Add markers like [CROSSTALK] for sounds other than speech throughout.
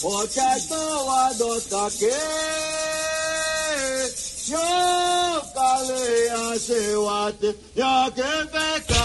Potato adota que Yo kale ase wate Ya que pecar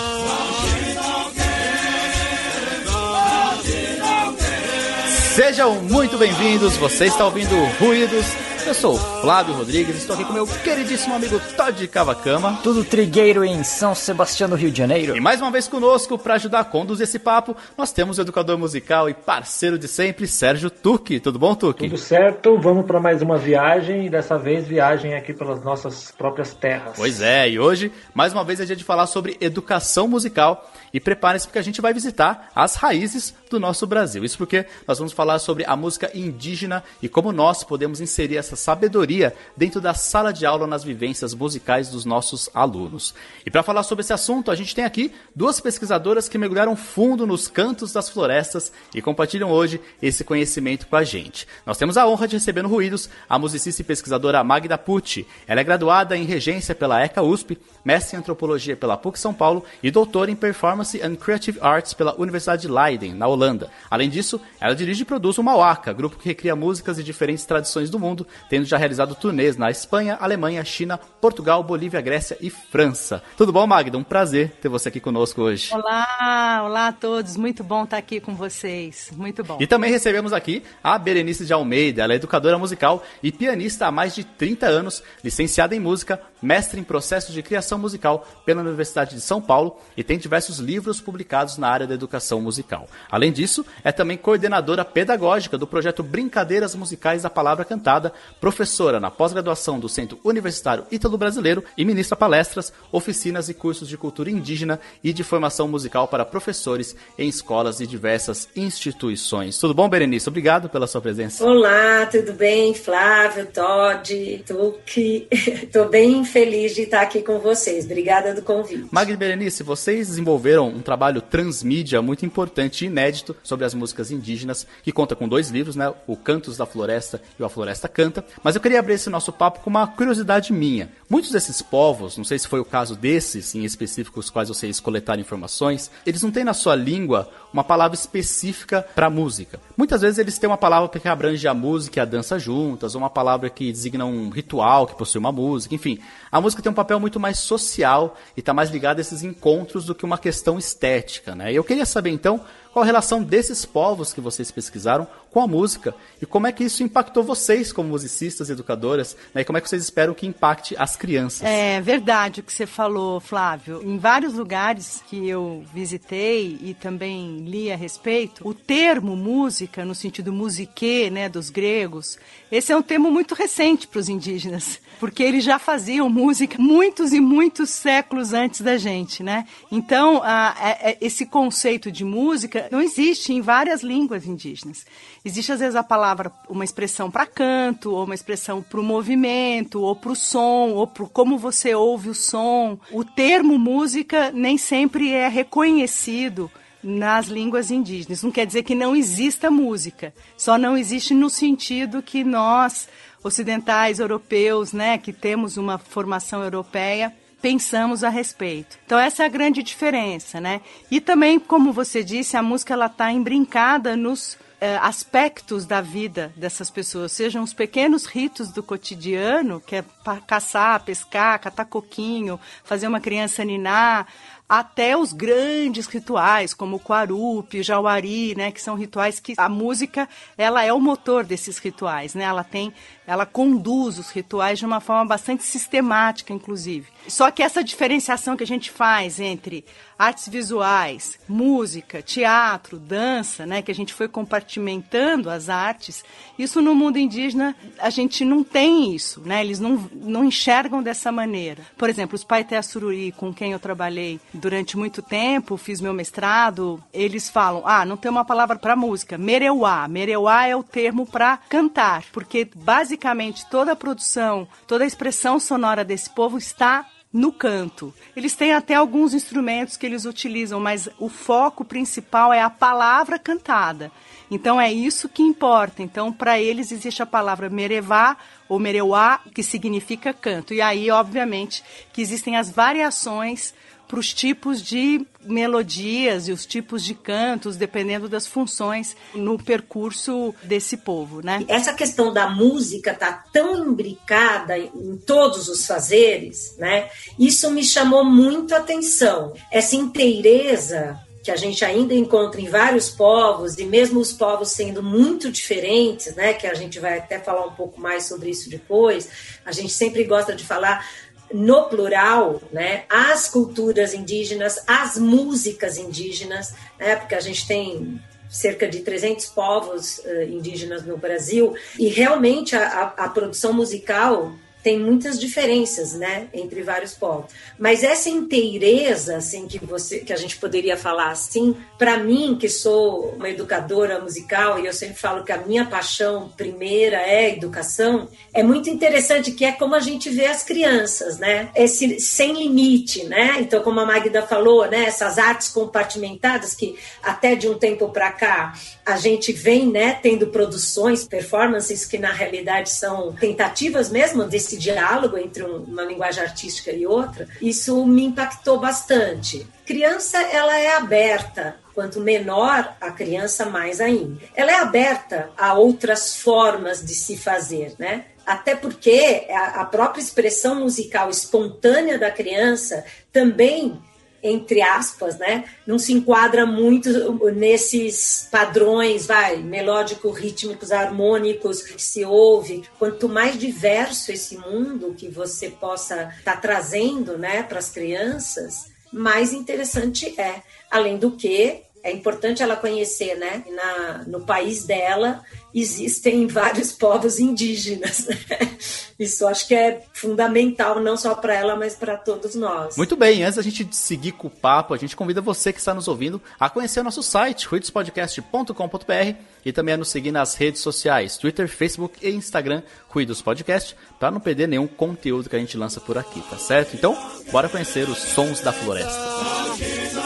Sejam muito bem-vindos, você está ouvindo Ruídos. Eu sou o Flávio Rodrigues, estou aqui com meu queridíssimo amigo Todd Cavacama. Tudo trigueiro em São Sebastião do Rio de Janeiro. E mais uma vez conosco, para ajudar a conduzir esse papo, nós temos o educador musical e parceiro de sempre, Sérgio Tuque. Tudo bom, Tuque? Tudo certo, vamos para mais uma viagem e dessa vez viagem aqui pelas nossas próprias terras. Pois é, e hoje, mais uma vez, é dia de falar sobre educação musical. E preparem-se porque a gente vai visitar as raízes do nosso Brasil. Isso porque nós vamos falar sobre a música indígena e como nós podemos inserir essa sabedoria dentro da sala de aula nas vivências musicais dos nossos alunos. E para falar sobre esse assunto, a gente tem aqui duas pesquisadoras que mergulharam fundo nos cantos das florestas e compartilham hoje esse conhecimento com a gente. Nós temos a honra de receber no Ruídos a musicista e pesquisadora Magda Pucci. Ela é graduada em regência pela ECA USP, mestre em antropologia pela PUC São Paulo e doutora em performance and creative arts pela Universidade de Leiden, na Holanda. Além disso, ela dirige e produz o Mauaca, grupo que recria músicas de diferentes tradições do mundo, tendo já realizado turnês na Espanha, Alemanha, China, Portugal, Bolívia, Grécia e França. Tudo bom, Magda? Um prazer ter você aqui conosco hoje. Olá, olá a todos. Muito bom estar aqui com vocês. Muito bom. E também recebemos aqui a Berenice de Almeida. Ela é educadora musical e pianista há mais de 30 anos, licenciada em música, mestre em processo de criação musical pela Universidade de São Paulo e tem diversos livros publicados na área da educação musical. Além disso, é também coordenadora pedagógica do projeto Brincadeiras Musicais da Palavra Cantada, professora na pós-graduação do Centro Universitário Ítalo Brasileiro e ministra palestras, oficinas e cursos de cultura indígena e de formação musical para professores em escolas e diversas instituições. Tudo bom, Berenice? Obrigado pela sua presença. Olá, tudo bem? Flávio, Todd, Tuque. [LAUGHS] Estou bem feliz de estar aqui com vocês. Obrigada do convite. Magda e Berenice, vocês desenvolveram um trabalho transmídia muito importante e inédito sobre as músicas indígenas, que conta com dois livros, né? O Cantos da Floresta e o A Floresta Canta. Mas eu queria abrir esse nosso papo com uma curiosidade minha. Muitos desses povos, não sei se foi o caso desses em específico, os quais vocês coletaram informações, eles não têm na sua língua uma palavra específica para música. Muitas vezes eles têm uma palavra que abrange a música e a dança juntas, ou uma palavra que designa um ritual que possui uma música, enfim. A música tem um papel muito mais social e está mais ligada a esses encontros do que uma questão estética, né? Eu queria saber então qual a relação desses povos que vocês pesquisaram com a música e como é que isso impactou vocês como musicistas e educadoras, né? E como é que vocês esperam que impacte as crianças? É verdade o que você falou, Flávio. Em vários lugares que eu visitei e também li a respeito, o termo música, no sentido musique, né, dos gregos, esse é um termo muito recente para os indígenas, porque eles já faziam música muitos e muitos séculos antes da gente, né? Então, a, a, esse conceito de música não existe em várias línguas indígenas. Existe às vezes a palavra, uma expressão para canto, ou uma expressão para o movimento, ou para o som, ou para como você ouve o som. O termo música nem sempre é reconhecido nas línguas indígenas. Não quer dizer que não exista música, só não existe no sentido que nós, ocidentais, europeus, né, que temos uma formação europeia, pensamos a respeito. Então essa é a grande diferença, né? E também, como você disse, a música ela está embrincada nos eh, aspectos da vida dessas pessoas, sejam os pequenos ritos do cotidiano, que é caçar, pescar, catar coquinho, fazer uma criança ninar, até os grandes rituais, como o Quarupi, o Jauari, né, que são rituais que a música, ela é o motor desses rituais, né? Ela tem, ela conduz os rituais de uma forma bastante sistemática, inclusive. Só que essa diferenciação que a gente faz entre artes visuais, música, teatro, dança, né, que a gente foi compartimentando as artes, isso no mundo indígena a gente não tem isso, né? Eles não, não enxergam dessa maneira. Por exemplo, os Paité Sururi, com quem eu trabalhei durante muito tempo, fiz meu mestrado, eles falam: "Ah, não tem uma palavra para música, mereuá. Mereuá é o termo para cantar, porque basicamente toda a produção, toda a expressão sonora desse povo está no canto. Eles têm até alguns instrumentos que eles utilizam, mas o foco principal é a palavra cantada. Então é isso que importa. Então para eles existe a palavra merevá ou mereuá, que significa canto. E aí, obviamente, que existem as variações para os tipos de melodias e os tipos de cantos, dependendo das funções no percurso desse povo, né? Essa questão da música tá tão imbricada em todos os fazeres, né? Isso me chamou muito a atenção. Essa inteireza que a gente ainda encontra em vários povos, e mesmo os povos sendo muito diferentes, né, que a gente vai até falar um pouco mais sobre isso depois, a gente sempre gosta de falar no plural, né, as culturas indígenas, as músicas indígenas, né, porque a gente tem cerca de 300 povos uh, indígenas no Brasil, e realmente a, a, a produção musical tem muitas diferenças, né, entre vários povos. Mas essa inteireza, assim, que você, que a gente poderia falar assim, para mim, que sou uma educadora musical e eu sempre falo que a minha paixão primeira é a educação, é muito interessante que é como a gente vê as crianças, né, esse sem limite, né. Então, como a Magda falou, né, essas artes compartimentadas que até de um tempo para cá a gente vem, né, tendo produções, performances que na realidade são tentativas mesmo desse esse diálogo entre uma linguagem artística e outra, isso me impactou bastante. Criança, ela é aberta quanto menor a criança, mais ainda. Ela é aberta a outras formas de se fazer, né? Até porque a própria expressão musical espontânea da criança também entre aspas, né, não se enquadra muito nesses padrões, vai, melódico, rítmicos, harmônicos que se ouve. Quanto mais diverso esse mundo que você possa estar tá trazendo, né, para as crianças, mais interessante é. Além do que, é importante ela conhecer, né? Na, no país dela existem [LAUGHS] vários povos indígenas. [LAUGHS] Isso acho que é fundamental, não só para ela, mas para todos nós. Muito bem, antes da gente seguir com o papo, a gente convida você que está nos ouvindo a conhecer o nosso site, ruidospodcast.com.br e também a nos seguir nas redes sociais, Twitter, Facebook e Instagram, Ruidos Podcast, para não perder nenhum conteúdo que a gente lança por aqui, tá certo? Então, bora conhecer os sons da floresta.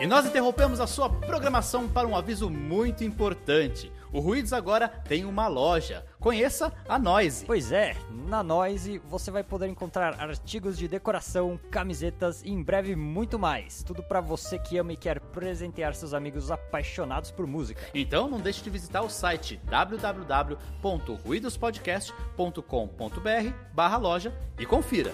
E nós interrompemos a sua programação para um aviso muito importante. O Ruídos agora tem uma loja. Conheça a Noise. Pois é, na Noise você vai poder encontrar artigos de decoração, camisetas e em breve muito mais. Tudo para você que ama e quer presentear seus amigos apaixonados por música. Então não deixe de visitar o site www.ruidospodcast.com.br/loja e confira.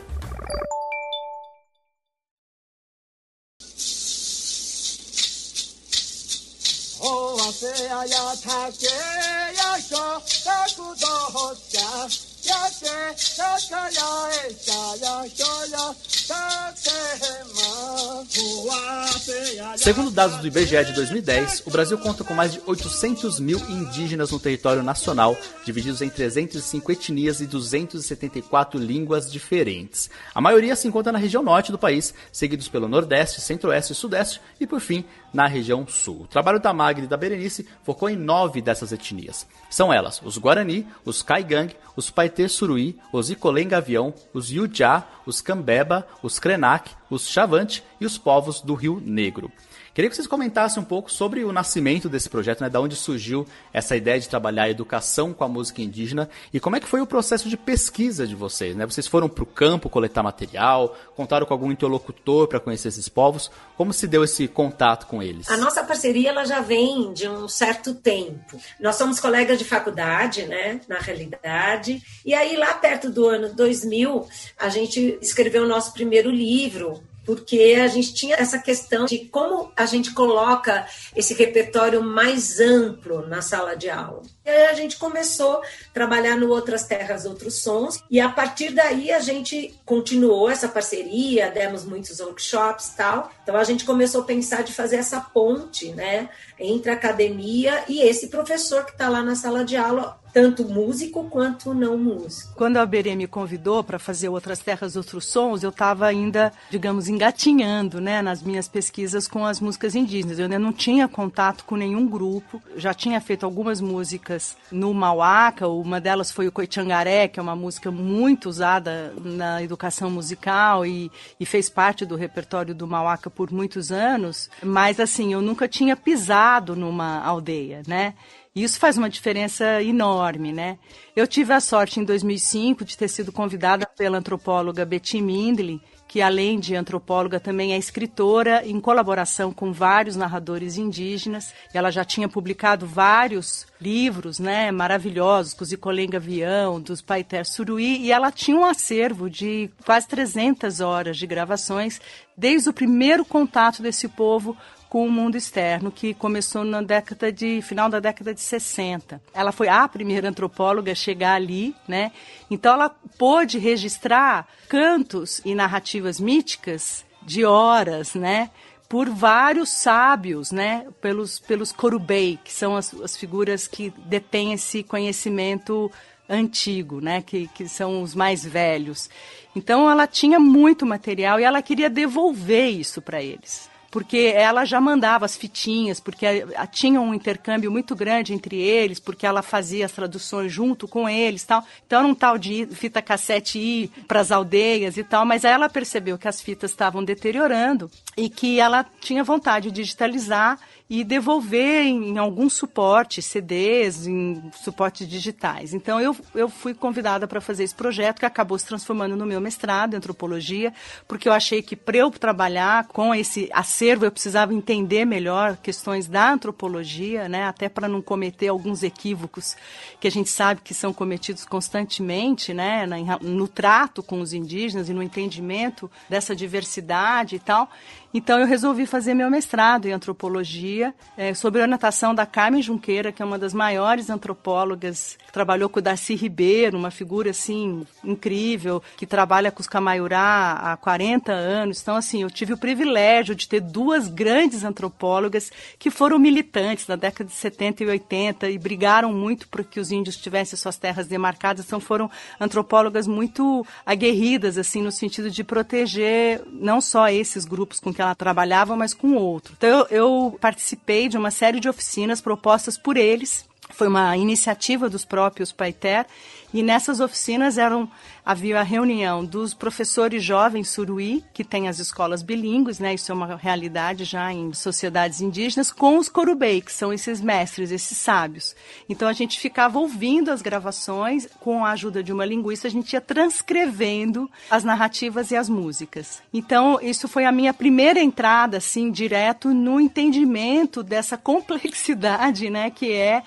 Segundo dados do IBGE de 2010, o Brasil conta com mais de 800 mil indígenas no território nacional, divididos em 305 etnias e 274 línguas diferentes. A maioria se encontra na região norte do país, seguidos pelo Nordeste, Centro-Oeste e Sudeste, e por fim, na região sul. O trabalho da Magri e da Berenice focou em nove dessas etnias. São elas os Guarani, os Caigang, os Paetê Suruí, os Icolém Gavião, os Yujá, os Cambeba, os Krenak, os Chavante e os povos do Rio Negro. Queria que vocês comentassem um pouco sobre o nascimento desse projeto, né? Da onde surgiu essa ideia de trabalhar a educação com a música indígena e como é que foi o processo de pesquisa de vocês, né? Vocês foram para o campo coletar material, contaram com algum interlocutor para conhecer esses povos? Como se deu esse contato com eles? A nossa parceria ela já vem de um certo tempo. Nós somos colegas de faculdade, né? Na realidade. E aí lá perto do ano 2000, a gente escreveu o nosso primeiro livro, porque a gente tinha essa questão de como a gente coloca esse repertório mais amplo na sala de aula. E a gente começou a trabalhar no Outras Terras, Outros Sons, e a partir daí a gente continuou essa parceria, demos muitos workshops tal. Então a gente começou a pensar de fazer essa ponte, né, entre a academia e esse professor que está lá na sala de aula tanto músico quanto não músico. Quando a Berê me convidou para fazer Outras Terras, Outros Sons, eu estava ainda, digamos, engatinhando né, nas minhas pesquisas com as músicas indígenas. Eu ainda não tinha contato com nenhum grupo, já tinha feito algumas músicas no Mauaca, uma delas foi o Coitiangaré, que é uma música muito usada na educação musical e, e fez parte do repertório do Mauaca por muitos anos, mas assim, eu nunca tinha pisado numa aldeia, né? Isso faz uma diferença enorme, né? Eu tive a sorte em 2005 de ter sido convidada pela antropóloga Betty Mindley, que além de antropóloga também é escritora em colaboração com vários narradores indígenas. Ela já tinha publicado vários livros, né, maravilhosos, com Zicolenga Avião, dos Paiter Suruí, e ela tinha um acervo de quase 300 horas de gravações desde o primeiro contato desse povo com o mundo externo, que começou na década de final da década de 60. Ela foi a primeira antropóloga a chegar ali, né? Então ela pôde registrar cantos e narrativas míticas de horas, né? Por vários sábios, né? Pelos, pelos Korubei, que são as, as figuras que detêm esse conhecimento antigo, né? Que, que são os mais velhos. Então ela tinha muito material e ela queria devolver isso para eles porque ela já mandava as fitinhas, porque tinha um intercâmbio muito grande entre eles, porque ela fazia as traduções junto com eles, tal. Então era um tal de fita cassete ir para as aldeias e tal, mas aí ela percebeu que as fitas estavam deteriorando e que ela tinha vontade de digitalizar e devolver em, algum suporte, CDs, em suportes digitais. Então eu, eu fui convidada para fazer esse projeto que acabou se transformando no meu mestrado em antropologia, porque eu achei que para eu trabalhar com esse acervo eu precisava entender melhor questões da antropologia, né, até para não cometer alguns equívocos que a gente sabe que são cometidos constantemente, né, no trato com os indígenas e no entendimento dessa diversidade e tal. Então eu resolvi fazer meu mestrado em antropologia, é, sob a orientação da Carmen Junqueira, que é uma das maiores antropólogas, que trabalhou com o Darcy Ribeiro, uma figura assim incrível, que trabalha com os Camaiurá há 40 anos. Então, assim, eu tive o privilégio de ter duas grandes antropólogas que foram militantes na década de 70 e 80 e brigaram muito para que os índios tivessem suas terras demarcadas. Então, foram antropólogas muito aguerridas, assim, no sentido de proteger não só esses grupos com que que ela trabalhava, mas com outro. Então eu, eu participei de uma série de oficinas propostas por eles. Foi uma iniciativa dos próprios Paiter e nessas oficinas eram havia a reunião dos professores jovens suruí, que tem as escolas bilíngues, né? Isso é uma realidade já em sociedades indígenas, com os corubei, que são esses mestres, esses sábios. Então a gente ficava ouvindo as gravações, com a ajuda de uma linguista, a gente ia transcrevendo as narrativas e as músicas. Então isso foi a minha primeira entrada, assim, direto no entendimento dessa [LAUGHS] complexidade, né? Que é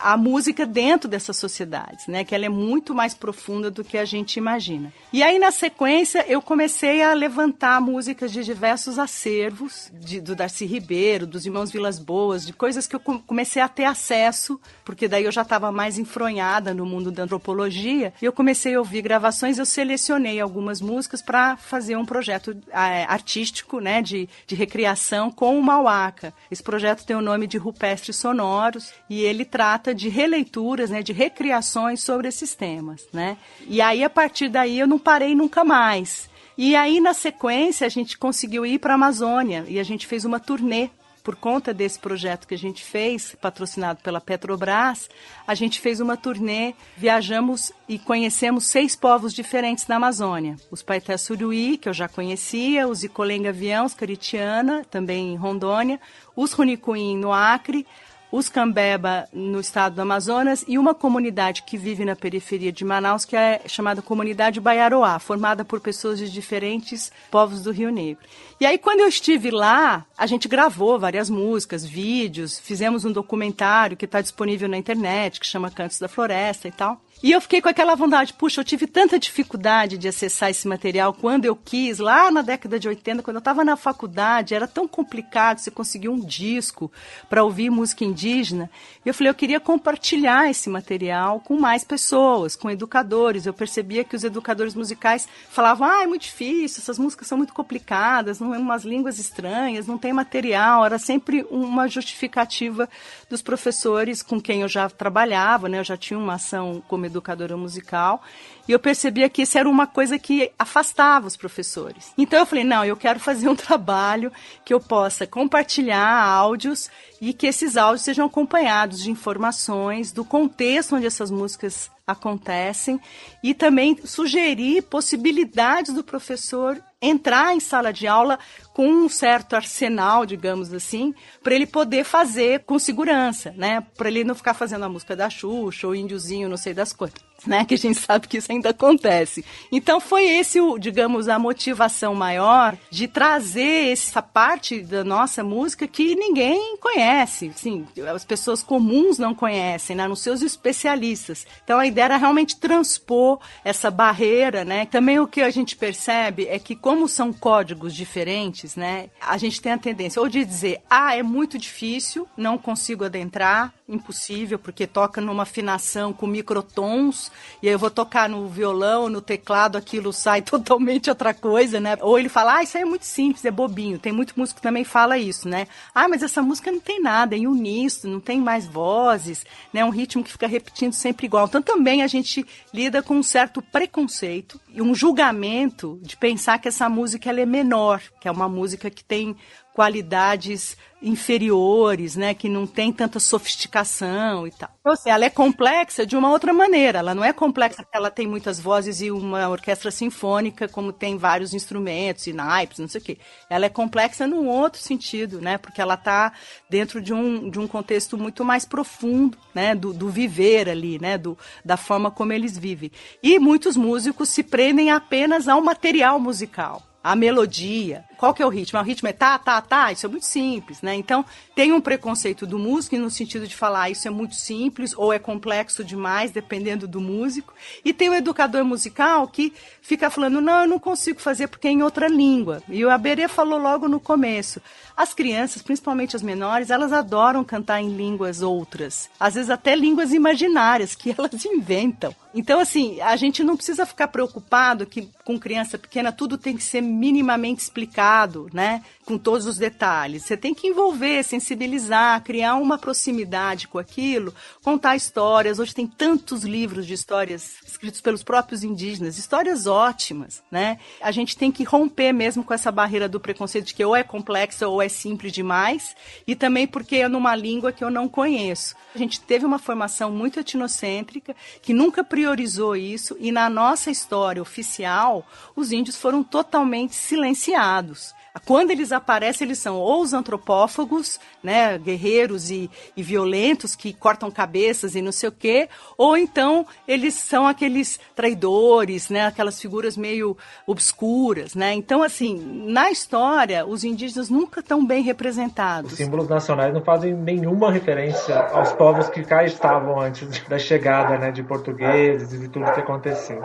a música dentro dessas sociedades, né? Que ela é muito mais profunda do que a gente imagina. E aí, na sequência, eu comecei a levantar músicas de diversos acervos, de, do Darcy Ribeiro, dos Irmãos Vilas Boas, de coisas que eu comecei a ter acesso, porque daí eu já estava mais enfronhada no mundo da antropologia, e eu comecei a ouvir gravações, eu selecionei algumas músicas para fazer um projeto é, artístico, né, de, de recriação com o Mauaca. Esse projeto tem o nome de Rupestres Sonoros, e ele trata de releituras, né, de recriações sobre esses temas, né. E aí, a partir daí, eu não parei nunca mais. E aí, na sequência, a gente conseguiu ir para a Amazônia e a gente fez uma turnê. Por conta desse projeto que a gente fez, patrocinado pela Petrobras, a gente fez uma turnê, viajamos e conhecemos seis povos diferentes na Amazônia. Os Paité Suruí, que eu já conhecia, os Icolenga Avião, os Caritiana, também em Rondônia, os Runicuim no Acre, os Cambeba no estado do Amazonas e uma comunidade que vive na periferia de Manaus, que é chamada Comunidade Baiaroá, formada por pessoas de diferentes povos do Rio Negro. E aí, quando eu estive lá, a gente gravou várias músicas, vídeos, fizemos um documentário que está disponível na internet, que chama Cantos da Floresta e tal. E eu fiquei com aquela vontade, puxa, eu tive tanta dificuldade de acessar esse material quando eu quis, lá na década de 80, quando eu estava na faculdade, era tão complicado você conseguir um disco para ouvir música indígena. E eu falei, eu queria compartilhar esse material com mais pessoas, com educadores. Eu percebia que os educadores musicais falavam, ah, é muito difícil, essas músicas são muito complicadas, não é umas línguas estranhas, não tem material. Era sempre uma justificativa dos professores com quem eu já trabalhava, né? Eu já tinha uma ação educadora musical, e eu percebia que isso era uma coisa que afastava os professores. Então eu falei, não, eu quero fazer um [LAUGHS] trabalho que eu possa compartilhar áudios e que esses áudios sejam acompanhados de informações do contexto onde essas músicas acontecem e também sugerir possibilidades do professor entrar em sala de aula com um certo arsenal, digamos assim, para ele poder fazer com segurança, né? Para ele não ficar fazendo a música da Xuxa ou índiozinho, não sei das coisas, né? Que a gente [LAUGHS] sabe que isso ainda acontece. Então foi esse, o, digamos, a motivação maior de trazer essa parte da nossa música que ninguém conhece, sim, as pessoas comuns não conhecem, né? Nos seus especialistas. Então a ideia era realmente transpor essa barreira, né? Também o que a gente percebe é que como são códigos diferentes né? A gente tem a tendência ou de dizer, ah, é muito difícil, não consigo adentrar, impossível, porque toca numa afinação com microtons, e aí eu vou tocar no violão, no teclado, aquilo sai [LAUGHS] totalmente outra coisa, né? Ou ele fala, ah, isso aí é muito simples, é bobinho. Tem muito músico que também fala isso, né? Ah, mas essa música não tem nada, é em uníssono, não tem mais vozes, né? Um ritmo que fica repetindo sempre igual. Então também a gente lida com um certo preconceito e um julgamento de pensar que essa música ela é menor, que é uma música que tem qualidades inferiores, né, que não tem tanta sofisticação e tal. Ou seja, ela é complexa de uma outra maneira. Ela não é complexa porque ela tem muitas vozes e uma orquestra sinfônica, como tem vários instrumentos e naipes, não sei o quê. Ela é complexa num outro sentido, né, porque ela está dentro de um, de um contexto muito mais profundo, né, do, do viver ali, né, do, da forma como eles vivem. E muitos músicos se prendem apenas ao material musical a melodia. Qual que é o ritmo? O ritmo é tá, tá, tá. Isso é muito simples, né? Então, tem um preconceito do músico no sentido de falar ah, isso é muito simples ou é complexo demais, dependendo do músico. E tem o educador musical que fica falando, não, eu não consigo fazer porque é em outra língua. E o Aberê falou logo no começo. As crianças, principalmente as menores, elas adoram cantar em línguas outras. Às vezes até línguas imaginárias que [LAUGHS] elas inventam. Então, assim, a gente não precisa ficar preocupado que com criança pequena tudo tem que ser minimamente explicado, né? Com todos os detalhes. Você tem que envolver, sensibilizar, criar uma proximidade com aquilo, contar histórias. Hoje tem tantos livros de histórias escritos pelos próprios indígenas, histórias ótimas, né? A gente tem que romper mesmo com essa barreira do preconceito de que ou é complexa ou é simples demais, e também porque é numa língua que eu não conheço. A gente teve uma formação muito etnocêntrica, que nunca priorizou isso, e na nossa história oficial, os índios foram totalmente silenciados. Quando eles aparecem, eles são ou os antropófagos, né, guerreiros e, e violentos que cortam cabeças e não sei o quê, ou então eles são aqueles traidores, né, aquelas figuras meio obscuras, né? Então, assim, na história, os indígenas nunca estão bem representados. Os símbolos nacionais não fazem nenhuma referência aos povos que cá estavam antes da chegada, né, de portugueses e de tudo que aconteceu.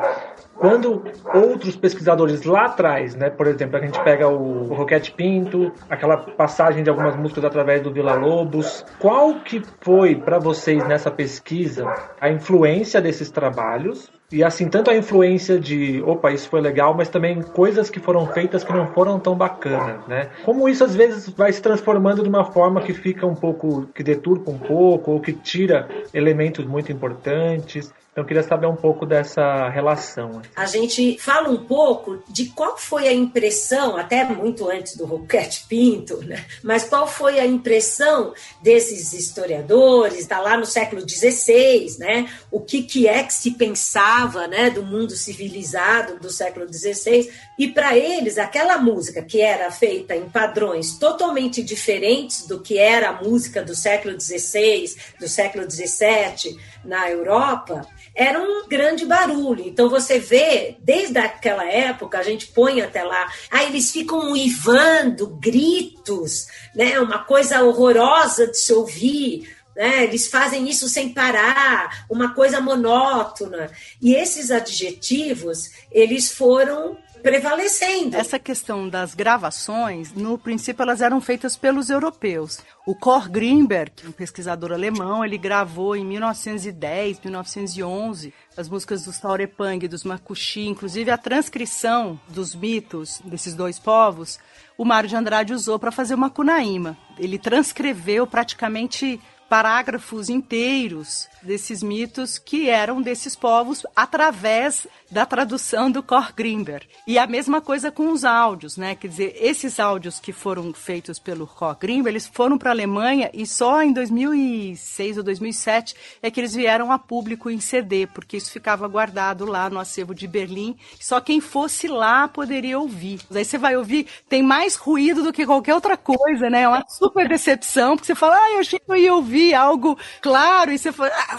Quando outros pesquisadores lá atrás, né, por exemplo, a gente pega o, o Roquete Pinto, aquela passagem de algumas músicas através do Vila Lobos, qual que foi para vocês nessa pesquisa a influência desses trabalhos e assim, tanto a influência de, opa, isso foi legal, mas também coisas que foram feitas que não foram tão bacanas, né? Como isso às vezes vai se transformando de uma forma que fica um pouco, que deturpa um pouco, ou que tira elementos muito importantes. Então, eu queria saber um pouco dessa relação. A gente fala um pouco de qual foi a impressão, até muito antes do Roquete Pinto, né? mas qual foi a impressão desses historiadores, está lá no século XVI, né? o que, que é que se pensava né? do mundo civilizado do século XVI, e para eles, aquela música que era feita em padrões totalmente diferentes do que era a música do século XVI, do século XVII na Europa, era um grande barulho. Então você vê, desde aquela época, a gente põe até lá, aí eles ficam uivando, gritos, né? Uma coisa horrorosa de se ouvir. Né? Eles fazem isso sem parar, uma coisa monótona. E esses adjetivos, eles foram prevalecendo. Essa questão das gravações, no princípio, elas eram feitas pelos europeus. O Cor Greenberg, um pesquisador alemão, ele gravou em 1910, 1911 as músicas dos Taurepang, dos Makuxi, inclusive a transcrição dos mitos desses dois povos, o Mário de Andrade usou para fazer uma Cunaíma. Ele transcreveu praticamente parágrafos inteiros desses mitos que eram desses povos através da tradução do Cor Grimber. E a mesma coisa com os áudios, né? Quer dizer, esses áudios que foram feitos pelo Cor Grimber, eles foram para a Alemanha e só em 2006 ou 2007 é que eles vieram a público em CD, porque isso ficava guardado lá no acervo de Berlim. Só quem fosse lá poderia ouvir. Aí você vai ouvir, tem mais ruído do que qualquer outra coisa, né? É uma super decepção, porque você fala, ah, eu achei que eu ia ouvir algo claro, e você fala, ah,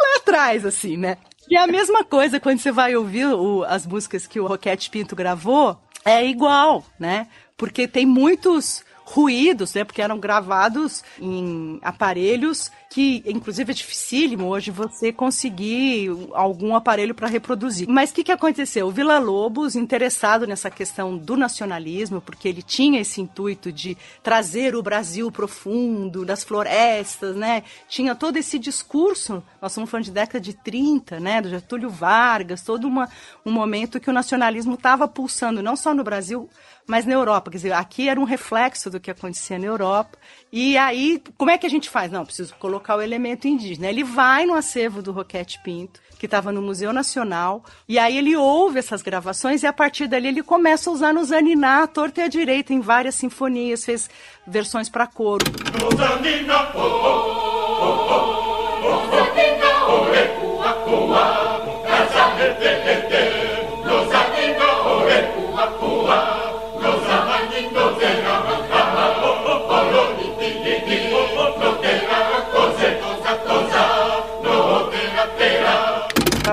lá atrás, assim, né? E a mesma coisa quando você vai ouvir o, as músicas que o Roquete Pinto gravou, é igual, né? Porque tem muitos ruídos, né? Porque eram gravados em aparelhos que, inclusive, é dificílimo hoje você conseguir algum aparelho para reproduzir. Mas o que, que aconteceu? O Vila Lobos, interessado nessa questão do nacionalismo, porque ele tinha esse intuito de trazer o Brasil profundo, das florestas, né? Tinha todo esse discurso, nós estamos falando de década de 30, né? Do Getúlio Vargas, todo uma, um momento que o nacionalismo estava pulsando, não só no Brasil, mas na Europa. Quer dizer, aqui era um reflexo do que acontecia na Europa. E aí, como é que a gente faz? Não, preciso colocar o elemento indígena. Ele vai no acervo do Roquete Pinto, que estava no Museu Nacional, e aí ele ouve essas gravações e a partir dali ele começa a usar no Zaniná, a torta e a direita, em várias sinfonias, fez versões para coro. para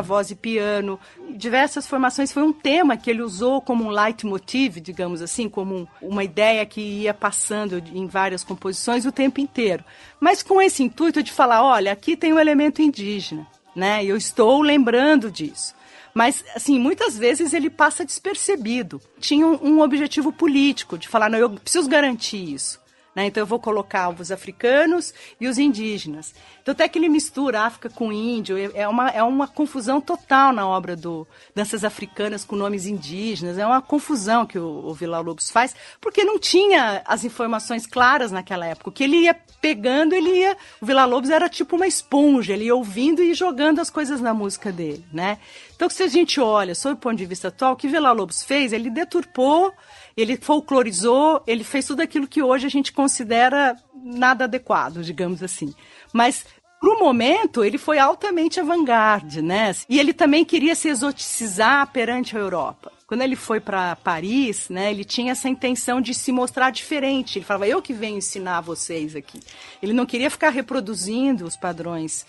voz e piano, diversas formações. Foi um tema que ele usou como um leitmotiv, digamos assim, como um, uma ideia que ia passando em várias composições o tempo inteiro. Mas com esse intuito de falar, olha, aqui tem um elemento indígena, né? Eu estou lembrando disso. Mas, assim, muitas vezes ele passa despercebido. Tinha um, um objetivo político de falar, não, eu preciso garantir isso. Né? Então eu vou colocar os africanos e os indígenas. Então até que ele mistura África com índio, é uma, é uma confusão total na obra do Danças Africanas com nomes indígenas, é uma confusão que o, o Vila Lobos faz, porque não tinha as informações claras naquela época. O que ele ia pegando, ele ia... O Vila Lobos era tipo uma esponja, ele ia ouvindo e jogando as coisas na música dele, né? Então se a gente olha, sob o ponto de vista atual, o que Vila Lobos fez, ele deturpou ele folclorizou, ele fez tudo aquilo que hoje a gente considera nada adequado, digamos assim. Mas para o momento, ele foi altamente avant-garde, né? E ele também queria se exoticizar perante a Europa. Quando ele foi para Paris, né, ele tinha essa intenção de se mostrar diferente. Ele falava, eu que venho ensinar vocês aqui. Ele não queria ficar reproduzindo os padrões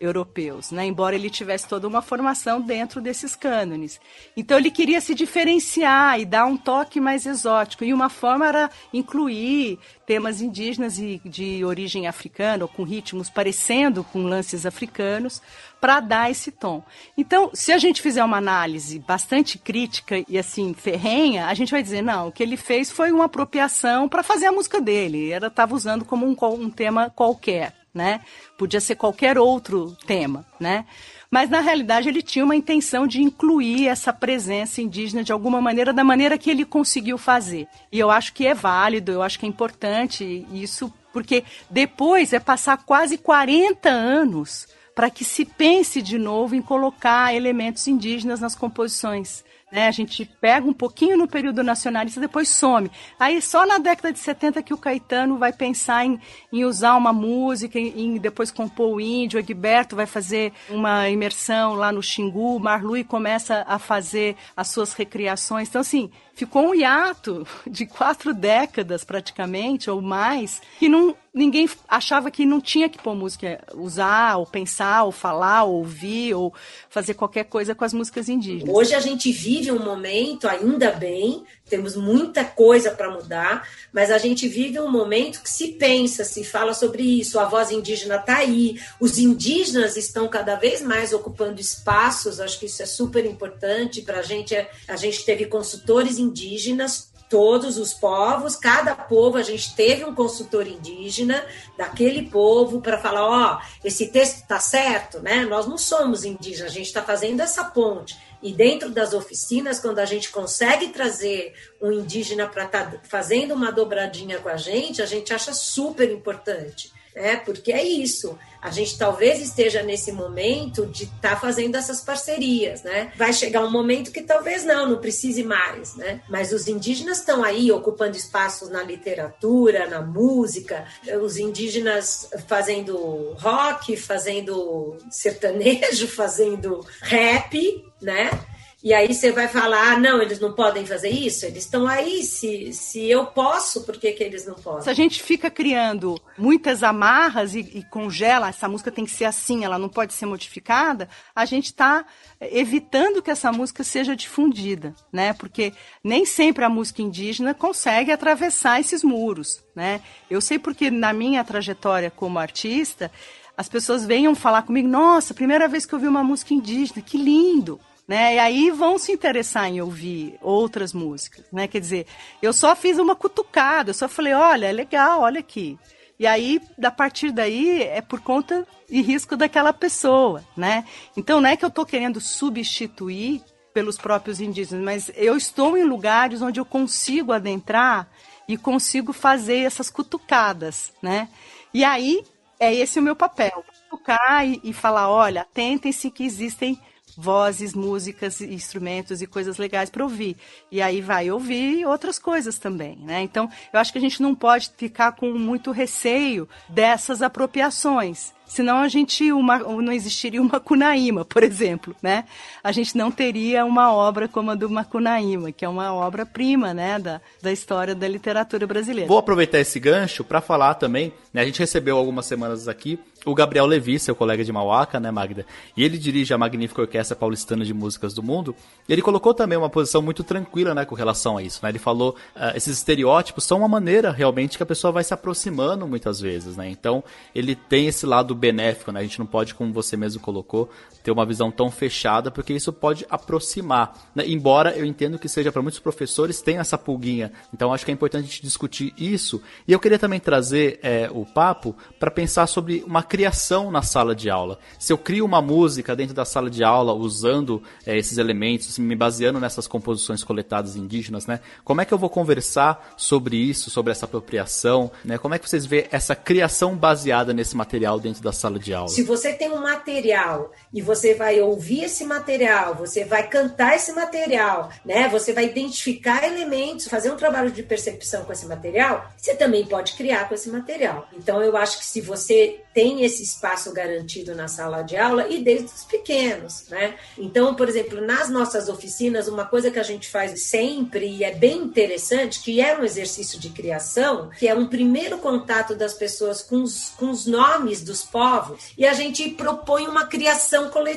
europeus, né? embora ele tivesse toda uma formação dentro desses cânones. Então ele queria se diferenciar e dar um toque mais exótico, e uma forma era incluir temas indígenas e de origem africana, ou com ritmos parecendo com lances africanos, para dar esse tom. Então, se a gente fizer uma análise bastante crítica e assim ferrenha, a gente vai dizer não, o que ele fez foi uma apropriação para fazer a música dele. Ele estava usando como um, um tema qualquer né? Podia ser qualquer outro tema, né? Mas na realidade ele tinha uma intenção de incluir essa presença indígena de alguma maneira, da maneira que ele conseguiu fazer. E eu acho que é válido, eu acho que é importante isso, porque depois é passar quase 40 anos para que se pense de novo em colocar elementos indígenas nas composições. Né? A gente pega um pouquinho no período nacionalista depois some. Aí só na década de 70 que o Caetano vai pensar em, em usar uma música, em, em depois compor o índio, o Egberto vai fazer uma imersão lá no Xingu, Marlui começa a fazer as suas recriações. Então, assim, ficou um hiato [LAUGHS] de quatro décadas praticamente, ou mais, que não, ninguém achava que não tinha que pôr música, usar, ou pensar, ou falar, ou ouvir, ou fazer qualquer coisa com as músicas indígenas. Hoje a gente vive um momento, ainda bem, temos muita coisa para mudar, mas a gente vive um momento que se pensa, se fala sobre isso, a voz indígena está aí, os indígenas estão cada vez mais ocupando espaços, acho que isso é super importante para a gente. A gente teve consultores indígenas indígenas, todos os povos, cada povo a gente teve um consultor indígena daquele povo para falar, ó, oh, esse texto está certo, né? Nós não somos indígenas, a gente está fazendo essa ponte. E dentro das oficinas, quando a gente consegue trazer um indígena para estar tá fazendo uma dobradinha com a gente, a gente acha super importante né? Porque é isso. A gente talvez esteja nesse momento de estar tá fazendo essas parcerias, né? Vai chegar um momento que talvez não, não precise mais, né? Mas os indígenas estão aí ocupando espaços na literatura, na música, os indígenas fazendo rock, fazendo sertanejo, [LAUGHS] fazendo rap, né? E aí você vai falar, ah, não, eles não podem fazer isso? Eles estão aí, se, se eu posso, por que, que eles não podem? Se a gente fica criando muitas amarras e, e congela, essa música tem que ser assim, ela não pode ser modificada, a gente está evitando que essa música seja difundida, né? Porque nem sempre a música indígena consegue atravessar esses muros, né? Eu sei porque na minha trajetória como artista, as pessoas venham falar comigo, nossa, primeira vez que eu vi uma música indígena, que lindo né? E aí vão se interessar em ouvir outras músicas, né? Quer dizer, eu só fiz uma cutucada, eu só falei, olha, é legal, olha aqui. E aí, a partir daí, é por conta e risco daquela pessoa, né? Então, não é que eu estou querendo substituir pelos próprios indígenas, mas eu estou em lugares onde eu consigo adentrar e consigo fazer essas cutucadas, né? E aí, é esse o meu papel, cutucar e, e falar, olha, atentem-se que existem vozes, músicas, instrumentos e coisas legais para ouvir. E aí vai ouvir outras coisas também, né? Então, eu acho que a gente não pode ficar com muito receio dessas apropriações. Senão a gente uma, não existiria uma Cunaíma, por exemplo, né? A gente não teria uma obra como a do Macunaíma, que é uma obra-prima, né, da, da história da literatura brasileira. Vou aproveitar esse gancho para falar também, né, a gente recebeu algumas semanas aqui o Gabriel Levi, seu colega de Mauaca, né, Magda? E ele dirige a magnífica Orquestra Paulistana de Músicas do Mundo. E ele colocou também uma posição muito tranquila, né, com relação a isso, né? Ele falou, uh, esses estereótipos são uma maneira realmente que a pessoa vai se aproximando muitas vezes, né? Então, ele tem esse lado benéfico, né? A gente não pode, como você mesmo colocou, ter uma visão tão fechada, porque isso pode aproximar. Né? Embora eu entendo que seja para muitos professores, tem essa pulguinha. Então acho que é importante a gente discutir isso. E eu queria também trazer é, o papo para pensar sobre uma criação na sala de aula. Se eu crio uma música dentro da sala de aula usando é, esses elementos, me baseando nessas composições coletadas indígenas, né? Como é que eu vou conversar sobre isso, sobre essa apropriação? Né? Como é que vocês vê essa criação baseada nesse material dentro da sala de aula? Se você tem um material e você vai ouvir esse material, você vai cantar esse material, né? Você vai identificar elementos, fazer um trabalho de percepção com esse material, você também pode criar com esse material. Então eu acho que se você tem esse espaço garantido na sala de aula e desde os pequenos, né? Então, por exemplo, nas nossas oficinas, uma coisa que a gente faz sempre e é bem interessante, que é um exercício de criação, que é um primeiro contato das pessoas com os, com os nomes dos povos, e a gente propõe uma criação coletiva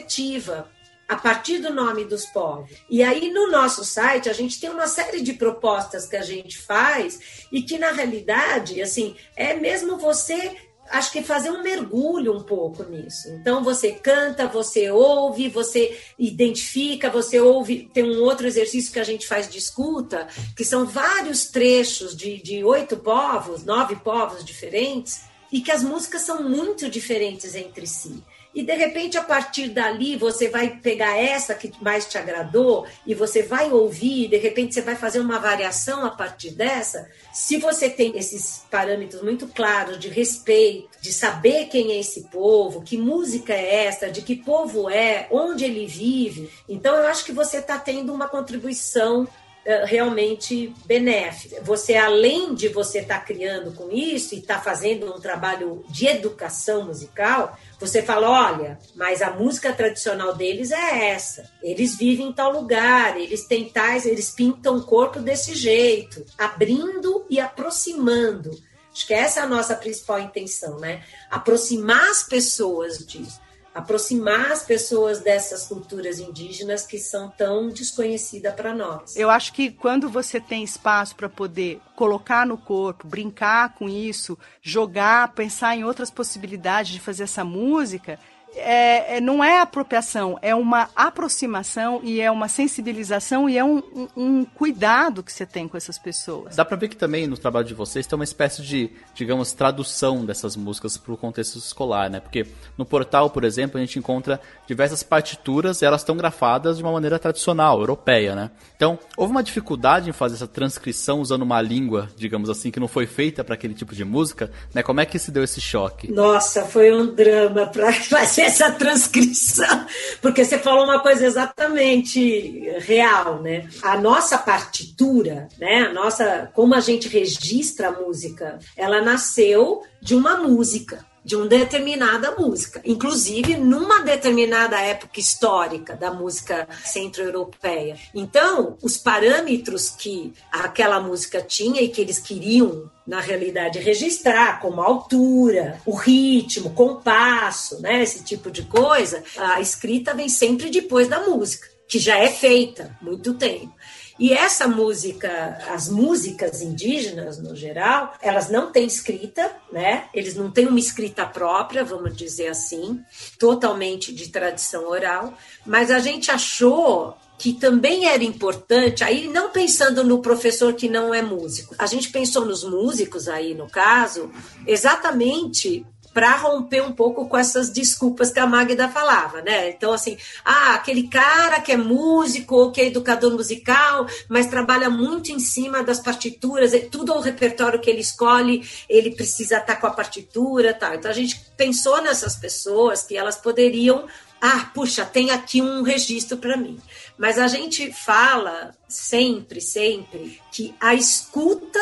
a partir do nome dos povos. E aí no nosso site a gente tem uma série de propostas que a gente faz e que na realidade, assim, é mesmo você acho que fazer um mergulho um pouco nisso. Então você canta, você ouve, você identifica, você ouve. Tem um outro exercício que a gente faz de escuta, que são vários trechos de, de oito povos, nove povos diferentes, e que as músicas são muito diferentes entre si e de repente a partir dali você vai pegar essa que mais te agradou e você vai ouvir, de repente você vai fazer uma variação a partir dessa. Se você tem esses parâmetros muito claros de respeito, de saber quem é esse povo, que música é essa, de que povo é, onde ele vive, então eu acho que você está tendo uma contribuição eh, realmente benéfica. Você, além de você estar tá criando com isso e estar tá fazendo um trabalho de educação musical, você fala, olha, mas a música tradicional deles é essa. Eles vivem em tal lugar, eles têm tais, eles pintam o corpo desse jeito, abrindo e aproximando. Acho que essa é a nossa principal intenção, né? Aproximar as pessoas disso aproximar as pessoas dessas culturas indígenas que são tão desconhecidas para nós. Eu acho que quando você tem espaço para poder colocar no corpo, brincar com isso, jogar, pensar em outras possibilidades de fazer essa música, é, é, não é apropriação, é uma aproximação e é uma sensibilização e é um, um, um, cuidado que você tem com essas pessoas. Dá pra ver que também no trabalho de vocês tem uma espécie de, digamos, tradução dessas músicas para o contexto escolar, né? Porque no portal, por exemplo, a gente encontra diversas partituras e elas estão grafadas de uma maneira tradicional, europeia, né? Então, houve uma dificuldade em fazer essa transcrição usando uma língua, digamos assim, que não foi feita para aquele tipo de música, né? Como é que se deu esse choque? Nossa, foi um drama para [LAUGHS] fazer essa transcrição, porque você falou uma coisa exatamente real, né? A nossa partitura, né? A nossa, como a gente registra a música, ela nasceu de uma música de uma determinada música, inclusive numa determinada época histórica da música centro-europeia. Então, os parâmetros que aquela música tinha e que eles queriam na realidade registrar como altura, o ritmo, compasso, né, esse tipo de coisa, a escrita vem sempre depois da música, que já é feita muito tempo. E essa música, as músicas indígenas no geral, elas não têm escrita, né? Eles não têm uma escrita própria, vamos dizer assim, totalmente de tradição oral, mas a gente achou que também era importante, aí não pensando no professor que não é músico, a gente pensou nos músicos aí no caso, exatamente para romper um pouco com essas desculpas que a Magda falava, né? Então, assim, ah, aquele cara que é músico ou que é educador musical, mas trabalha muito em cima das partituras, tudo o repertório que ele escolhe, ele precisa estar com a partitura, tal. Então, a gente pensou nessas pessoas que elas poderiam ah, puxa, tem aqui um registro para mim. Mas a gente fala sempre, sempre que a escuta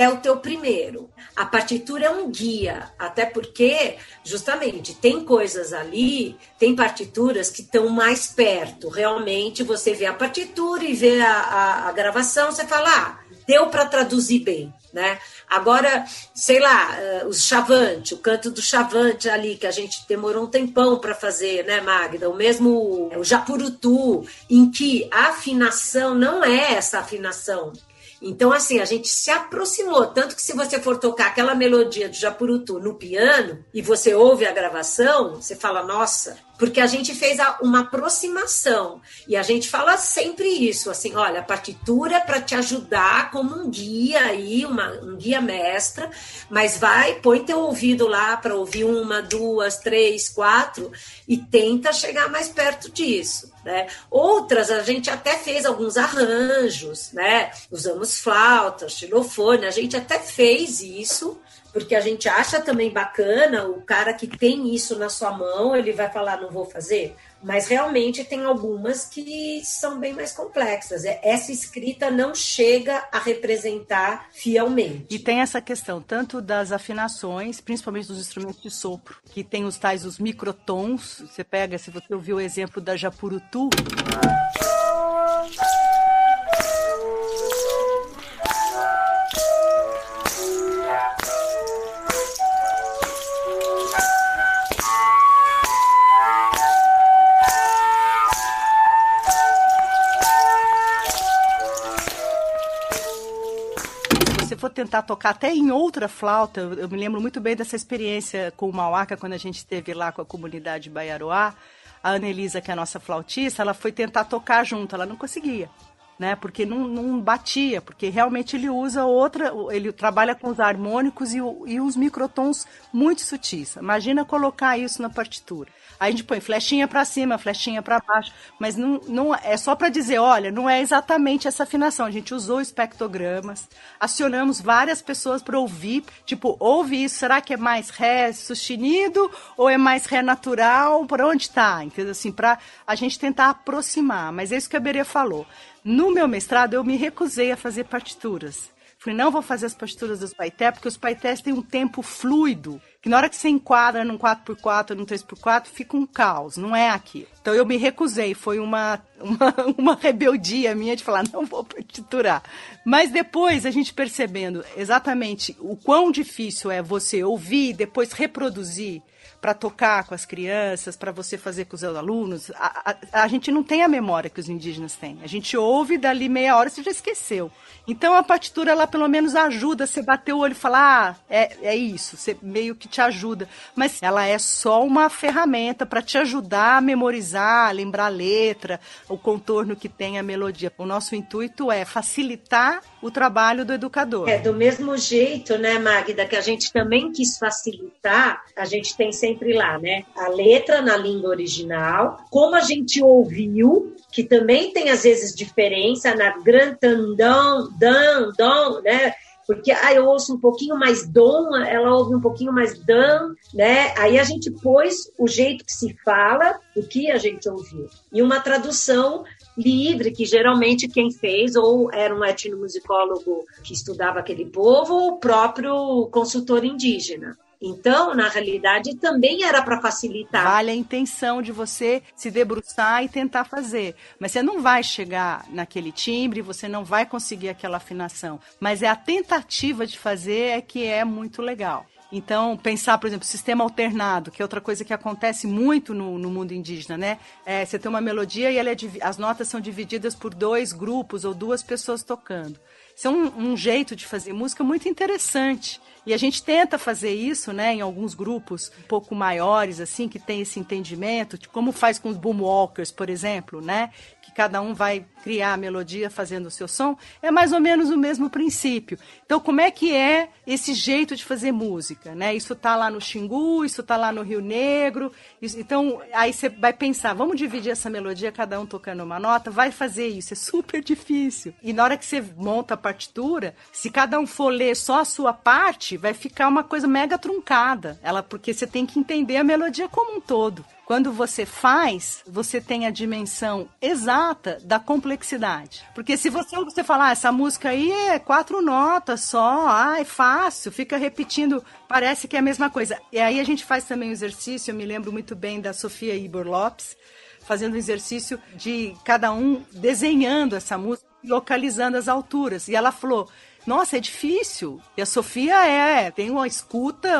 é o teu primeiro. A partitura é um guia, até porque, justamente, tem coisas ali, tem partituras que estão mais perto. Realmente, você vê a partitura e vê a, a, a gravação, você fala, ah, deu para traduzir bem, né? Agora, sei lá, uh, os Chavante, o canto do Chavante ali, que a gente demorou um tempão para fazer, né, Magda? O mesmo o Japurutu, em que a afinação não é essa afinação então, assim, a gente se aproximou. Tanto que se você for tocar aquela melodia do Japurutu no piano e você ouve a gravação, você fala, nossa, porque a gente fez uma aproximação e a gente fala sempre isso, assim, olha, a partitura é para te ajudar como um guia aí, uma, um guia mestra, mas vai, põe teu ouvido lá para ouvir uma, duas, três, quatro e tenta chegar mais perto disso, né? Outras a gente até fez alguns arranjos, né? Usamos flauta, xilofone, a gente até fez isso porque a gente acha também bacana o cara que tem isso na sua mão, ele vai falar, não vou fazer. Mas realmente tem algumas que são bem mais complexas. É, essa escrita não chega a representar fielmente. E tem essa questão tanto das afinações, principalmente dos instrumentos de sopro, que tem os tais os microtons. Você pega, se você ouviu o exemplo da Japurutu. For tentar tocar até em outra flauta, eu, me lembro muito bem dessa experiência com o Mauaca, quando a gente esteve lá com a comunidade Baiaroá, a Anelisa, que é a nossa flautista, ela foi tentar tocar junto, ela não conseguia. Né, porque não, não batia, porque realmente ele usa outra, ele trabalha com os harmônicos e, e os microtons muito sutis. Imagina colocar isso na partitura. Aí a gente põe flechinha para cima, flechinha para baixo, mas não, não é só para dizer, olha, não é exatamente essa afinação. A gente usou espectrogramas, acionamos várias pessoas para ouvir, tipo, ouve isso, será que é mais ré sustenido ou é mais ré natural? Por onde está? Entendeu? Assim, para a gente tentar aproximar. Mas é isso que a Berê falou. No meu mestrado, eu me recusei a fazer partituras. Falei, não vou fazer as partituras dos paité, porque os paités têm um tempo fluido que na hora que você enquadra num 4x4, num 3x4, fica um caos, não é aqui. Então eu me recusei, foi uma, [LAUGHS] uma, uma rebeldia minha de falar, não vou partiturar. Mas depois a gente percebendo exatamente o quão difícil é você ouvir depois reproduzir, para tocar com as crianças, para você fazer com os alunos. A, a, a, gente não tem a memória que os indígenas têm. A gente ouve dali meia hora você já esqueceu. Então a partitura ela pelo menos ajuda você bater o olho e falar, ah, é, é isso, você meio que te ajuda. Mas ela é só uma ferramenta para te ajudar a memorizar, a lembrar a letra, o contorno que tem a melodia. O nosso intuito é facilitar o trabalho do educador. É do mesmo jeito, né, Magda, que a gente também quis facilitar, a gente tem sempre lá, né, a letra na língua original, como a gente ouviu, que também tem às vezes diferença na grantandão, dan, dom, né? Porque aí ah, eu ouço um pouquinho mais dom, ela ouve um pouquinho mais dan, né? Aí a gente pôs o jeito que se fala, o que a gente ouviu. E uma tradução livre, que geralmente quem fez ou era um etnomusicólogo que estudava aquele povo, ou o próprio consultor indígena. Então, na realidade, também era para facilitar. Vale a intenção de você se debruçar e tentar fazer. Mas você não vai chegar naquele timbre, você não vai conseguir aquela afinação. Mas é a tentativa de fazer é que é muito legal. Então, pensar, por exemplo, sistema alternado, que é outra coisa que acontece muito no, no mundo indígena, né? É, você tem uma melodia e é, as notas são divididas por dois grupos ou duas pessoas tocando. Isso é um, um jeito de fazer música muito interessante. E a gente tenta fazer isso, né, em alguns grupos um pouco maiores, assim, que tem esse entendimento, como faz com os boomwalkers, por exemplo, né, que cada um vai criar a melodia fazendo o seu som, é mais ou menos o mesmo princípio. Então, como é que é esse jeito de fazer música, né? Isso tá lá no Xingu, isso tá lá no Rio Negro. Isso, então, aí você vai pensar, vamos dividir essa melodia, cada um tocando uma nota, vai fazer isso, é super difícil. E na hora que você monta a partitura, se cada um for ler só a sua parte, vai ficar uma coisa mega truncada. Ela porque você tem que entender a melodia como um todo. Quando você faz, você tem a dimensão exata da complexidade. Porque se você, você falar, ah, essa música aí é quatro notas só, ah, é fácil, fica repetindo, parece que é a mesma coisa. E aí a gente faz também o um exercício, eu me lembro muito bem da Sofia Ibor Lopes, fazendo um exercício de cada um desenhando essa música, localizando as alturas. E ela falou: nossa, é difícil. E a Sofia é, tem uma escuta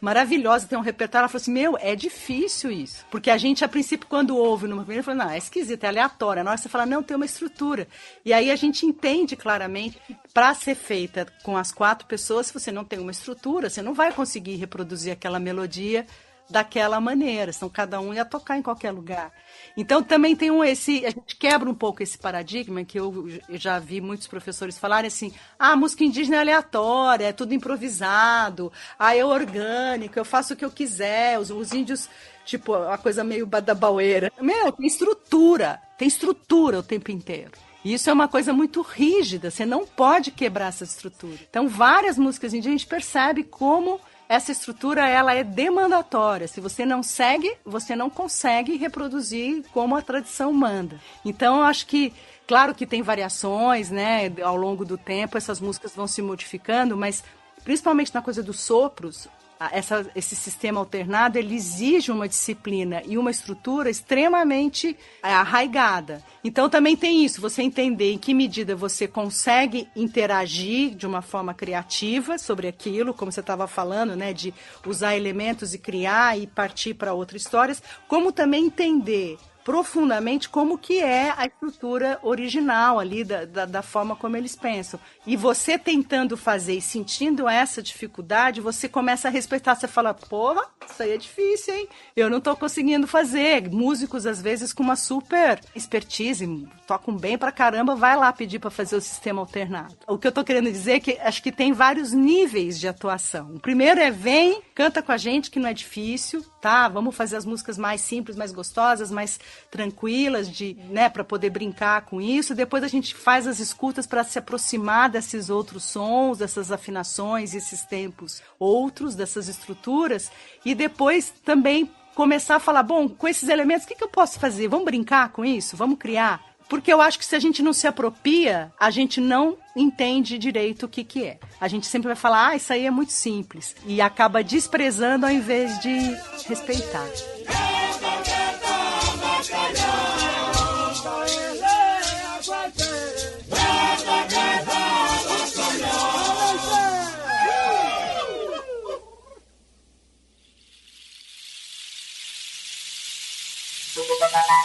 maravilhosa, tem um repertório. Ela falou assim: Meu, é difícil isso. Porque a gente, a princípio, quando ouve numa primeira, fala: Não, é esquisito, é aleatório. Na hora você fala: Não, tem uma estrutura. E aí a gente entende claramente para ser feita com as quatro pessoas, se você não tem uma estrutura, você não vai conseguir reproduzir aquela melodia daquela maneira, senão cada um ia tocar em qualquer lugar. Então também tem um esse, a gente quebra um pouco esse paradigma que eu, já vi muitos professores falarem assim: "Ah, a música indígena é aleatória, é tudo improvisado, ah, é orgânico, eu faço o que eu quiser". Os, os índios tipo, a coisa meio badabaueira. Meu, tem estrutura, tem estrutura o tempo inteiro. E isso é uma coisa muito rígida, você não pode quebrar essa estrutura. Então, várias músicas indígenas a gente percebe como essa estrutura ela é demandatória. Se você não segue, você não consegue reproduzir como a tradição manda. Então, eu acho que claro que tem variações, né, ao longo do tempo essas músicas vão se modificando, mas principalmente na coisa dos sopros, essa, esse sistema alternado ele exige uma disciplina e uma estrutura extremamente é, arraigada. Então também tem isso, você entender em que medida você consegue interagir de uma forma criativa sobre aquilo, como você estava falando, né, de usar elementos e criar e partir para outras histórias, como também entender profundamente como que é a estrutura original ali, da, da, da, forma como eles pensam. E você tentando fazer e sentindo essa dificuldade, você começa a respeitar, você fala, porra, isso aí é difícil, hein? Eu não tô conseguindo fazer. Músicos, às vezes, com uma super expertise, tocam bem pra caramba, vai lá pedir para fazer o sistema alternado. O que eu tô querendo dizer é que acho que tem vários níveis de atuação. O primeiro é vem, canta com a gente, que não é difícil, tá? Vamos fazer as músicas mais simples, mais gostosas, mais tranquilas, de, né, para poder brincar com isso. Depois a gente faz as escutas para se aproximar desses outros sons, dessas afinações, esses tempos outros, dessas estruturas. E depois também começar a falar, bom, com esses elementos, o que, que eu posso fazer? Vamos brincar com isso? Vamos criar? Porque eu acho que se a gente não se apropria, a gente não entende direito o que, que é. A gente sempre vai falar, ah, isso aí é muito simples. E acaba desprezando ao invés de respeitar.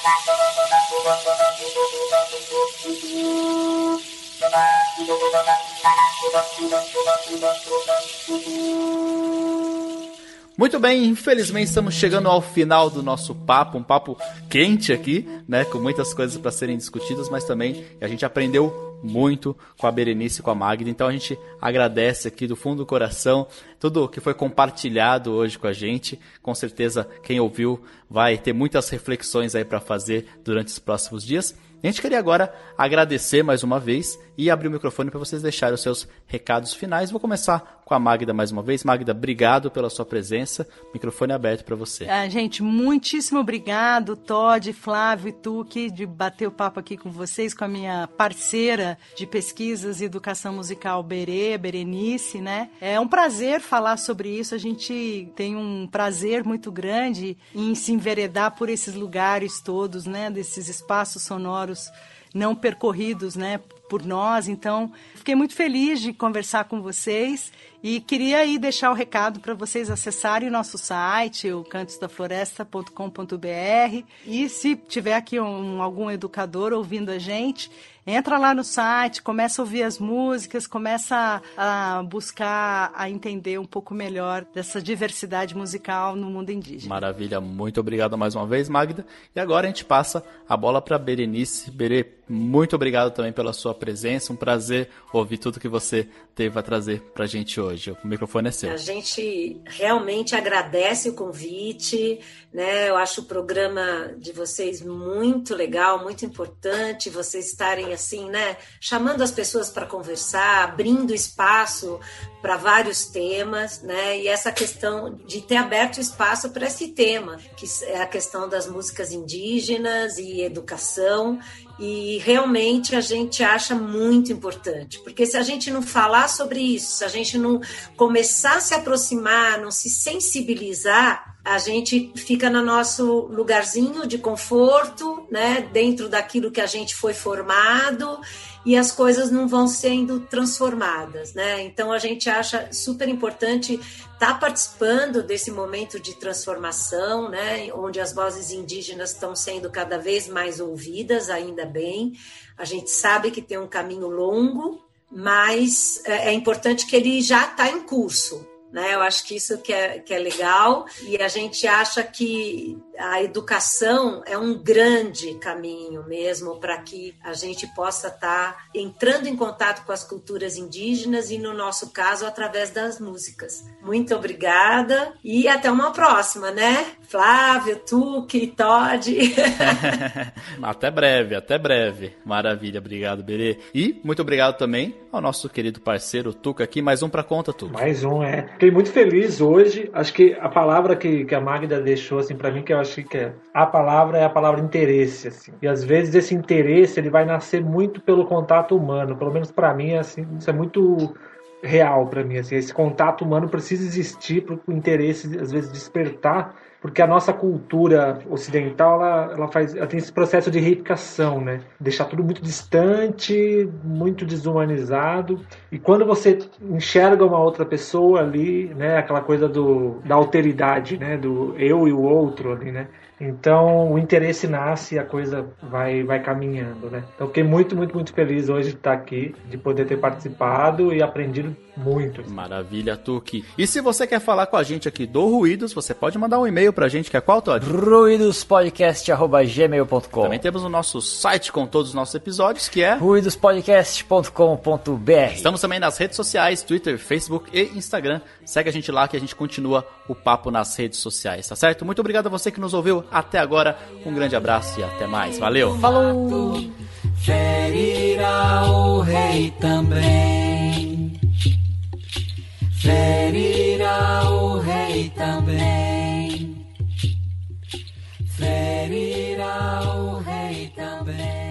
Thank you. Muito bem, infelizmente estamos chegando ao final do nosso papo, um papo quente aqui, né, com muitas coisas para serem discutidas, mas também a gente aprendeu muito com a Berenice e com a Magda, então a gente agradece aqui do fundo do coração tudo que foi compartilhado hoje com a gente. Com certeza quem ouviu vai ter muitas reflexões aí para fazer durante os próximos dias. A gente queria agora agradecer mais uma vez e abrir o microfone para vocês deixarem os seus recados finais. Vou começar com a Magda mais uma vez. Magda, obrigado pela sua presença. Microfone aberto para você. Ah, gente, muitíssimo obrigado, Todd, Flávio e Tuque, de bater o papo aqui com vocês, com a minha parceira de pesquisas e educação musical, Berê, Berenice, né? É um prazer falar sobre isso. A gente tem um prazer muito grande em se enveredar por esses lugares todos, né? Desses espaços sonoros não percorridos, né, por nós. Então, fiquei muito feliz de conversar com vocês e queria aí deixar o recado para vocês acessarem o nosso site, o cantosdafloresta.com.br. E se tiver aqui um, algum educador ouvindo a gente, entra lá no site, começa a ouvir as músicas, começa a, a buscar a entender um pouco melhor dessa diversidade musical no mundo indígena. Maravilha, muito obrigado mais uma vez, Magda. E agora a gente passa a bola para Berenice. Berê, muito obrigado também pela sua presença, um prazer ouvir tudo que você teve a trazer para a gente hoje. O microfone é seu. A gente realmente agradece o convite, né? Eu acho o programa de vocês muito legal, muito importante, vocês estarem assim, né, chamando as pessoas para conversar, abrindo espaço para vários temas, né? E essa questão de ter aberto espaço para esse tema, que é a questão das músicas indígenas e educação. E realmente a gente acha muito importante, porque se a gente não falar sobre isso, se a gente não começar a se aproximar, não se sensibilizar, a gente fica no nosso lugarzinho de conforto, né, dentro daquilo que a gente foi formado e as coisas não vão sendo transformadas, né? Então a gente acha super importante estar tá participando desse momento de transformação, né, onde as vozes indígenas estão sendo cada vez mais ouvidas, ainda bem. A gente sabe que tem um caminho longo, mas é, é importante que ele já está em curso, né? Eu acho que isso que é, que é legal e a gente acha que a educação é um grande caminho mesmo para que a gente possa estar tá entrando em contato com as culturas indígenas e, no nosso caso, através das músicas. Muito obrigada e até uma próxima, né? Flávio, Tuque, Todd. [LAUGHS] até breve, até breve. Maravilha, obrigado, Berê. E muito obrigado também ao nosso querido parceiro Tuca aqui. Mais um para conta, Tuca. Mais um, é. Fiquei muito feliz hoje. Acho que a palavra que, que a Magda deixou assim para mim que eu acho que é a palavra é a palavra interesse, assim. E às vezes esse interesse ele vai nascer muito pelo contato humano. Pelo menos para mim, assim, isso é muito real para mim. Assim, esse contato humano precisa existir para o interesse às vezes despertar porque a nossa cultura ocidental ela, ela faz ela tem esse processo de reificação, né? Deixar tudo muito distante, muito desumanizado. E quando você enxerga uma outra pessoa ali, né, aquela coisa do da alteridade, né, do eu e o outro ali, né? Então o interesse nasce e a coisa vai, vai caminhando, né? Então fiquei muito, muito, muito feliz hoje de estar aqui, de poder ter participado e aprendido muito. Maravilha, Tuki. E se você quer falar com a gente aqui do Ruídos, você pode mandar um e-mail pra gente, que é qual, Todd? ruidospodcast.gmail.com Também temos o nosso site com todos os nossos episódios, que é ruidospodcast.com.br Estamos também nas redes sociais, Twitter, Facebook e Instagram. Segue a gente lá que a gente continua o papo nas redes sociais, tá certo? Muito obrigado a você que nos ouviu até agora. Um grande abraço e até mais. Valeu! Falou! Ferirá o rei também ferirá o rei também, ferirá o rei também.